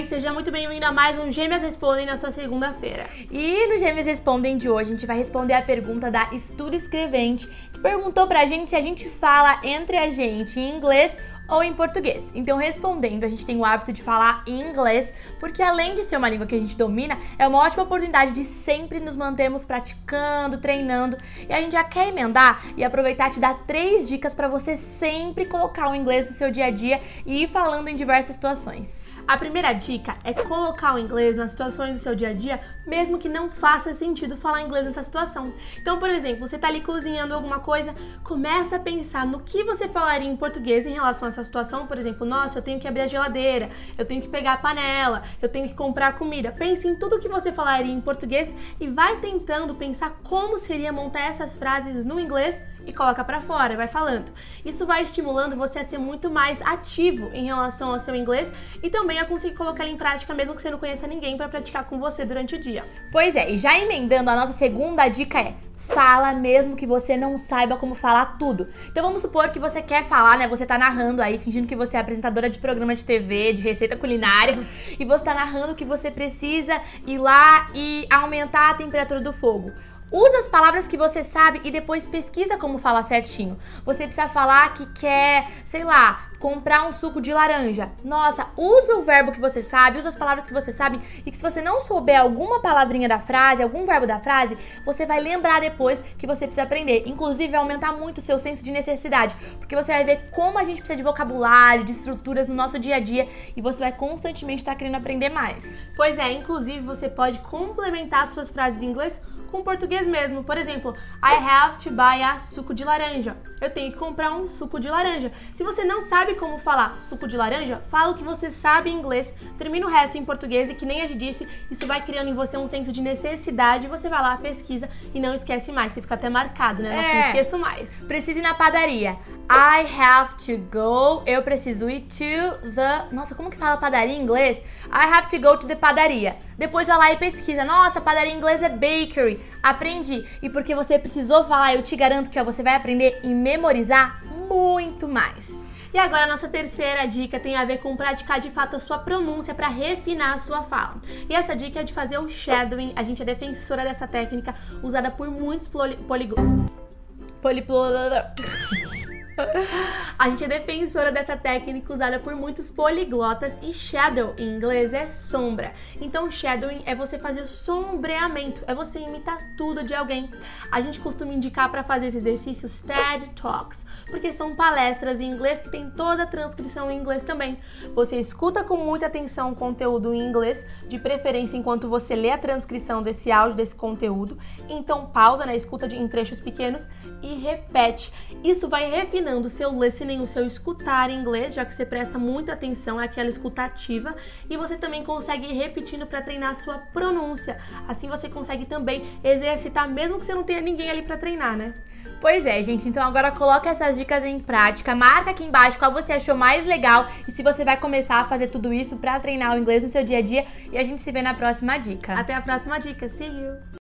Oi, seja muito bem-vindo a mais um Gêmeas Respondem na sua segunda-feira. E no Gêmeas Respondem de hoje, a gente vai responder a pergunta da Estudo Escrevente, que perguntou pra gente se a gente fala entre a gente em inglês ou em português. Então, respondendo, a gente tem o hábito de falar em inglês, porque além de ser uma língua que a gente domina, é uma ótima oportunidade de sempre nos mantermos praticando, treinando. E a gente já quer emendar e aproveitar te dar três dicas para você sempre colocar o inglês no seu dia a dia e ir falando em diversas situações. A primeira dica é colocar o inglês nas situações do seu dia a dia, mesmo que não faça sentido falar inglês nessa situação. Então, por exemplo, você está ali cozinhando alguma coisa, começa a pensar no que você falaria em português em relação a essa situação. Por exemplo, nossa, eu tenho que abrir a geladeira, eu tenho que pegar a panela, eu tenho que comprar comida. Pense em tudo que você falaria em português e vai tentando pensar como seria montar essas frases no inglês e coloca para fora, vai falando. Isso vai estimulando você a ser muito mais ativo em relação ao seu inglês e também a conseguir colocar ele em prática mesmo que você não conheça ninguém para praticar com você durante o dia. Pois é, e já emendando a nossa segunda dica é fala mesmo que você não saiba como falar tudo. Então vamos supor que você quer falar, né? Você tá narrando aí, fingindo que você é apresentadora de programa de TV, de receita culinária, e você tá narrando que você precisa ir lá e aumentar a temperatura do fogo. Usa as palavras que você sabe e depois pesquisa como falar certinho. Você precisa falar que quer, sei lá, comprar um suco de laranja. Nossa, usa o verbo que você sabe, usa as palavras que você sabe e que se você não souber alguma palavrinha da frase, algum verbo da frase, você vai lembrar depois que você precisa aprender. Inclusive, vai aumentar muito o seu senso de necessidade, porque você vai ver como a gente precisa de vocabulário, de estruturas no nosso dia a dia e você vai constantemente estar querendo aprender mais. Pois é, inclusive você pode complementar suas frases em inglês com português mesmo. Por exemplo, I have to buy a suco de laranja. Eu tenho que comprar um suco de laranja. Se você não sabe como falar suco de laranja, fala o que você sabe em inglês, termina o resto em português e que nem a gente disse, isso vai criando em você um senso de necessidade. Você vai lá, pesquisa e não esquece mais. Você fica até marcado, né? Não é. esqueço mais. Precisa ir na padaria. I have to go. Eu preciso ir to the. Nossa, como que fala padaria em inglês? I have to go to the padaria. Depois vai lá e pesquisa. Nossa, padaria em inglês é bakery. Aprendi. E porque você precisou falar, eu te garanto que ó, você vai aprender e memorizar muito mais. E agora a nossa terceira dica tem a ver com praticar de fato a sua pronúncia para refinar a sua fala. E essa dica é de fazer o shadowing. A gente é defensora dessa técnica usada por muitos poliglotas. A gente é defensora dessa técnica usada por muitos poliglotas e shadow em inglês é sombra. Então, shadowing é você fazer sombreamento, é você imitar tudo de alguém. A gente costuma indicar para fazer esse exercício TED Talks, porque são palestras em inglês que tem toda a transcrição em inglês também. Você escuta com muita atenção o conteúdo em inglês, de preferência enquanto você lê a transcrição desse áudio, desse conteúdo. Então, pausa na né, escuta de, em trechos pequenos e repete. Isso vai refinando o seu listening, o seu escutar em inglês, já que você presta muita atenção àquela escutativa, e você também consegue ir repetindo para treinar a sua pronúncia. Assim você consegue também exercitar, mesmo que você não tenha ninguém ali para treinar, né? Pois é, gente. Então agora coloca essas dicas em prática. Marca aqui embaixo qual você achou mais legal e se você vai começar a fazer tudo isso para treinar o inglês no seu dia a dia. E a gente se vê na próxima dica. Até a próxima dica. See you!